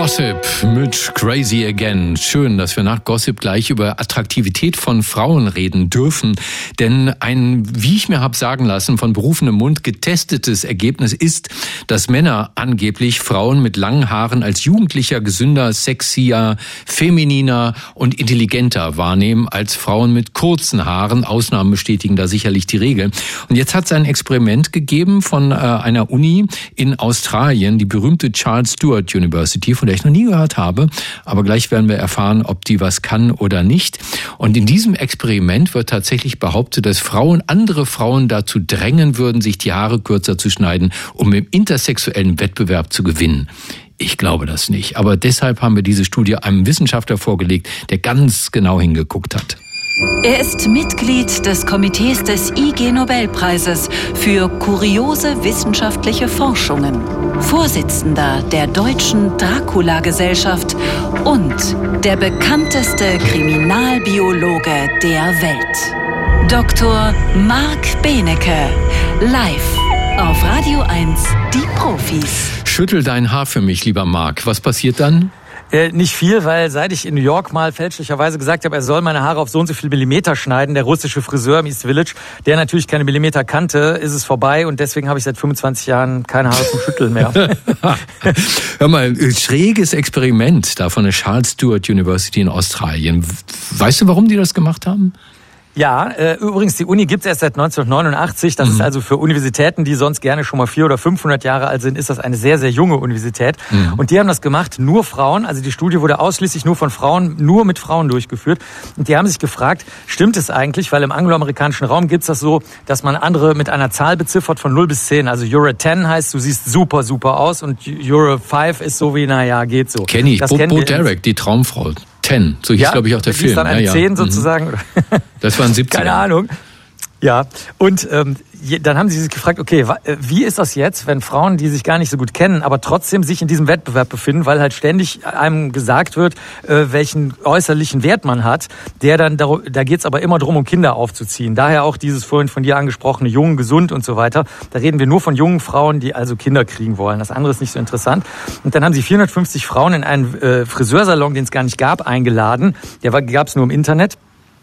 Gossip mit Crazy Again. Schön, dass wir nach Gossip gleich über Attraktivität von Frauen reden dürfen. Denn ein, wie ich mir habe sagen lassen, von berufenem Mund getestetes Ergebnis ist, dass Männer angeblich Frauen mit langen Haaren als jugendlicher, gesünder, sexier, femininer und intelligenter wahrnehmen als Frauen mit kurzen Haaren. Ausnahmen bestätigen da sicherlich die Regel. Und jetzt hat es ein Experiment gegeben von äh, einer Uni in Australien, die berühmte Charles Stewart University von der noch nie gehört habe. Aber gleich werden wir erfahren, ob die was kann oder nicht. Und in diesem Experiment wird tatsächlich behauptet, dass Frauen andere Frauen dazu drängen würden, sich die Haare kürzer zu schneiden, um im intersexuellen Wettbewerb zu gewinnen. Ich glaube das nicht. Aber deshalb haben wir diese Studie einem Wissenschaftler vorgelegt, der ganz genau hingeguckt hat. Er ist Mitglied des Komitees des IG Nobelpreises für kuriose wissenschaftliche Forschungen, Vorsitzender der Deutschen Dracula-Gesellschaft und der bekannteste Kriminalbiologe der Welt. Dr. Marc Benecke, live auf Radio 1, die Profis. Schüttel dein Haar für mich, lieber Marc. Was passiert dann? Äh, nicht viel, weil seit ich in New York mal fälschlicherweise gesagt habe, er soll meine Haare auf so und so viel Millimeter schneiden, der russische Friseur im East Village, der natürlich keine Millimeter kannte, ist es vorbei und deswegen habe ich seit 25 Jahren keine Haare zum Schütteln mehr. Hör mal, schräges Experiment da von der Charles Stewart University in Australien. Weißt du, warum die das gemacht haben? Ja, äh, übrigens, die Uni gibt's erst seit 1989. Das mhm. ist also für Universitäten, die sonst gerne schon mal vier oder 500 Jahre alt sind, ist das eine sehr, sehr junge Universität. Mhm. Und die haben das gemacht, nur Frauen. Also die Studie wurde ausschließlich nur von Frauen, nur mit Frauen durchgeführt. Und die haben sich gefragt, stimmt es eigentlich? Weil im angloamerikanischen Raum gibt's das so, dass man andere mit einer Zahl beziffert von 0 bis 10. Also Euro 10 heißt, du siehst super, super aus und Euro 5 ist so wie, naja, geht so. Kenn ich. Das Bo, Bo Derek, die Traumfrau. Ten, so hieß, ja, glaube ich, auch der Film. Dann eine ja, 10 ja. Mhm. sozusagen. Das waren 17. Keine Ahnung. Ja, und ähm, dann haben sie sich gefragt, okay, äh, wie ist das jetzt, wenn Frauen, die sich gar nicht so gut kennen, aber trotzdem sich in diesem Wettbewerb befinden, weil halt ständig einem gesagt wird, äh, welchen äußerlichen Wert man hat, der dann, da geht es aber immer drum, um Kinder aufzuziehen. Daher auch dieses vorhin von dir angesprochene jung, gesund und so weiter. Da reden wir nur von jungen Frauen, die also Kinder kriegen wollen. Das andere ist nicht so interessant. Und dann haben sie 450 Frauen in einen äh, Friseursalon, den es gar nicht gab, eingeladen. Der gab es nur im Internet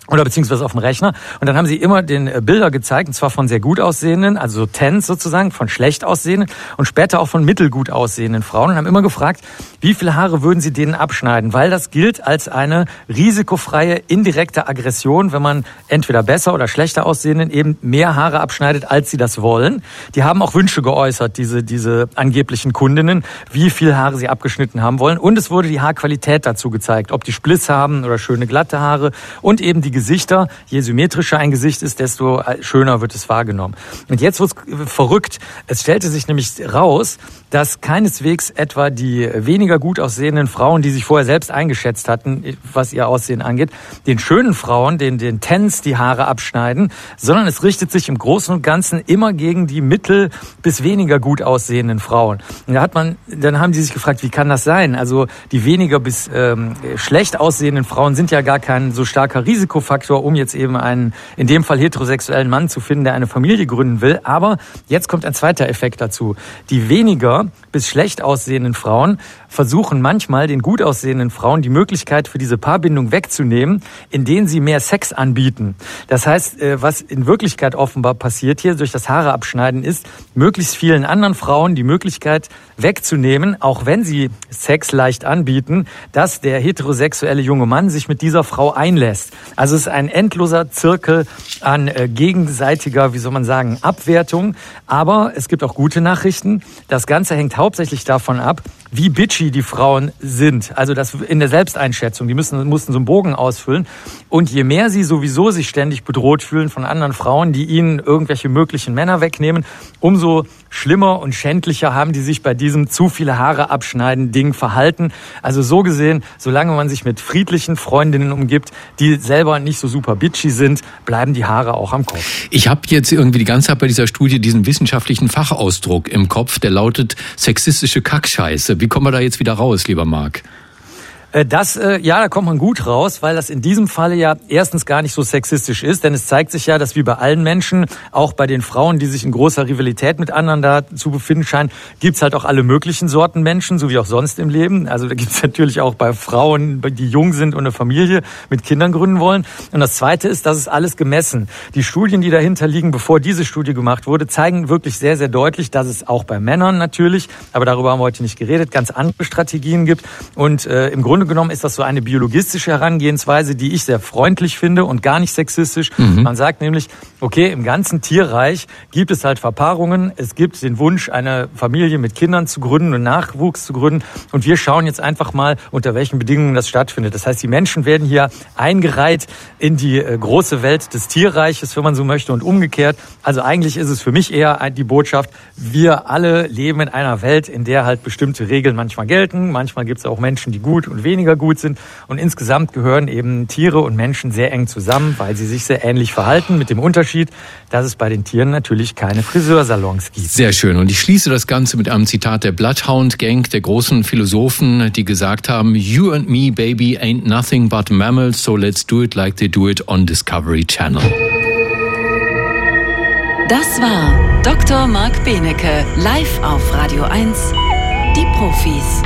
oder beziehungsweise auf dem Rechner. Und dann haben sie immer den äh, Bilder gezeigt, und zwar von sehr gut aussehenden, also Tens sozusagen, von schlecht aussehenden und später auch von mittelgut aussehenden Frauen und haben immer gefragt, wie viele Haare würden sie denen abschneiden? Weil das gilt als eine risikofreie, indirekte Aggression, wenn man entweder besser oder schlechter aussehenden eben mehr Haare abschneidet, als sie das wollen. Die haben auch Wünsche geäußert, diese, diese angeblichen Kundinnen, wie viel Haare sie abgeschnitten haben wollen. Und es wurde die Haarqualität dazu gezeigt, ob die Spliss haben oder schöne glatte Haare und eben die Gesichter. Je symmetrischer ein Gesicht ist, desto schöner wird es wahrgenommen. Und jetzt wird es verrückt. Es stellte sich nämlich raus, dass keineswegs etwa die weniger gut aussehenden Frauen, die sich vorher selbst eingeschätzt hatten, was ihr Aussehen angeht, den schönen Frauen, den, den Tens die Haare abschneiden, sondern es richtet sich im Großen und Ganzen immer gegen die mittel bis weniger gut aussehenden Frauen. Und da hat man, dann haben die sich gefragt, wie kann das sein? Also die weniger bis ähm, schlecht aussehenden Frauen sind ja gar kein so starker Risikofaktor, um jetzt eben einen, in dem Fall heterosexuellen Mann zu finden, der eine Familie gründen will. Aber jetzt kommt ein zweiter Effekt dazu. Die weniger bis schlecht aussehenden Frauen versuchen manchmal den gut aussehenden Frauen die Möglichkeit für diese Paarbindung wegzunehmen, indem sie mehr Sex anbieten. Das heißt, äh, was in Wirklichkeit offenbar passiert hier durch das Haare abschneiden ist, möglichst vielen anderen Frauen die Möglichkeit wegzunehmen, auch wenn sie Sex leicht anbieten, dass der heterosexuelle junge Mann sich mit dieser Frau einlässt. Also ist ein endloser Zirkel an äh, gegenseitiger, wie soll man sagen, Abwertung. Aber es gibt auch gute Nachrichten. Das Ganze hängt hauptsächlich davon ab, wie bitchy die Frauen sind. Also das in der Selbsteinschätzung. Die müssen, mussten so einen Bogen ausfüllen. Und je mehr sie sowieso sich ständig bedroht fühlen von anderen Frauen, die ihnen irgendwelche möglichen Männer wegnehmen, umso schlimmer und schändlicher haben die sich bei diesem zu viele Haare abschneiden Ding verhalten. Also so gesehen, solange man sich mit friedlichen Freundinnen umgibt, die selber nicht so super bitchy sind, bleiben die Haare auch am Kopf. Ich habe jetzt irgendwie die ganze Zeit bei dieser Studie diesen wissenschaftlichen Fachausdruck im Kopf, der lautet sexistische Kackscheiße. Wie kommen wir da jetzt wieder raus, lieber Marc? Äh, das, äh, ja, da kommt man gut raus, weil das in diesem Falle ja erstens gar nicht so sexistisch ist, denn es zeigt sich ja, dass wie bei allen Menschen, auch bei den Frauen, die sich in großer Rivalität mit anderen da zu befinden scheinen, gibt's halt auch alle möglichen Sorten Menschen, so wie auch sonst im Leben. Also da gibt's natürlich auch bei Frauen, die jung sind und eine Familie mit Kindern gründen wollen. Und das Zweite ist, das ist alles gemessen. Die Studien, die dahinter liegen, bevor diese Studie gemacht wurde, zeigen wirklich sehr, sehr deutlich, dass es auch bei Männern natürlich, aber darüber haben wir heute nicht geredet, ganz andere Strategien gibt. Und äh, im Grunde genommen ist das so eine biologistische Herangehensweise, die ich sehr freundlich finde und gar nicht sexistisch. Mhm. Man sagt nämlich, okay, im ganzen Tierreich gibt es halt Verpaarungen, es gibt den Wunsch, eine Familie mit Kindern zu gründen und Nachwuchs zu gründen. Und wir schauen jetzt einfach mal, unter welchen Bedingungen das stattfindet. Das heißt, die Menschen werden hier eingereiht in die äh, große Welt des Tierreiches, wenn man so möchte, und umgekehrt. Also eigentlich ist es für mich eher die Botschaft, wir alle leben in einer Welt, in der halt bestimmte Regeln manchmal gelten. Manchmal gibt es auch Menschen, die gut und weniger gut sind. Und insgesamt gehören eben Tiere und Menschen sehr eng zusammen, weil sie sich sehr ähnlich verhalten, mit dem Unterschied, dass es bei den Tieren natürlich keine Friseursalons gibt. Sehr schön. Und ich schließe das Ganze mit einem Zitat der Bloodhound Gang, der großen Philosophen, die gesagt haben, You and me, baby, ain't nothing but mammals, so let's do it like they do it on Discovery Channel. Das war Dr. Marc Benecke, live auf Radio 1, die Profis.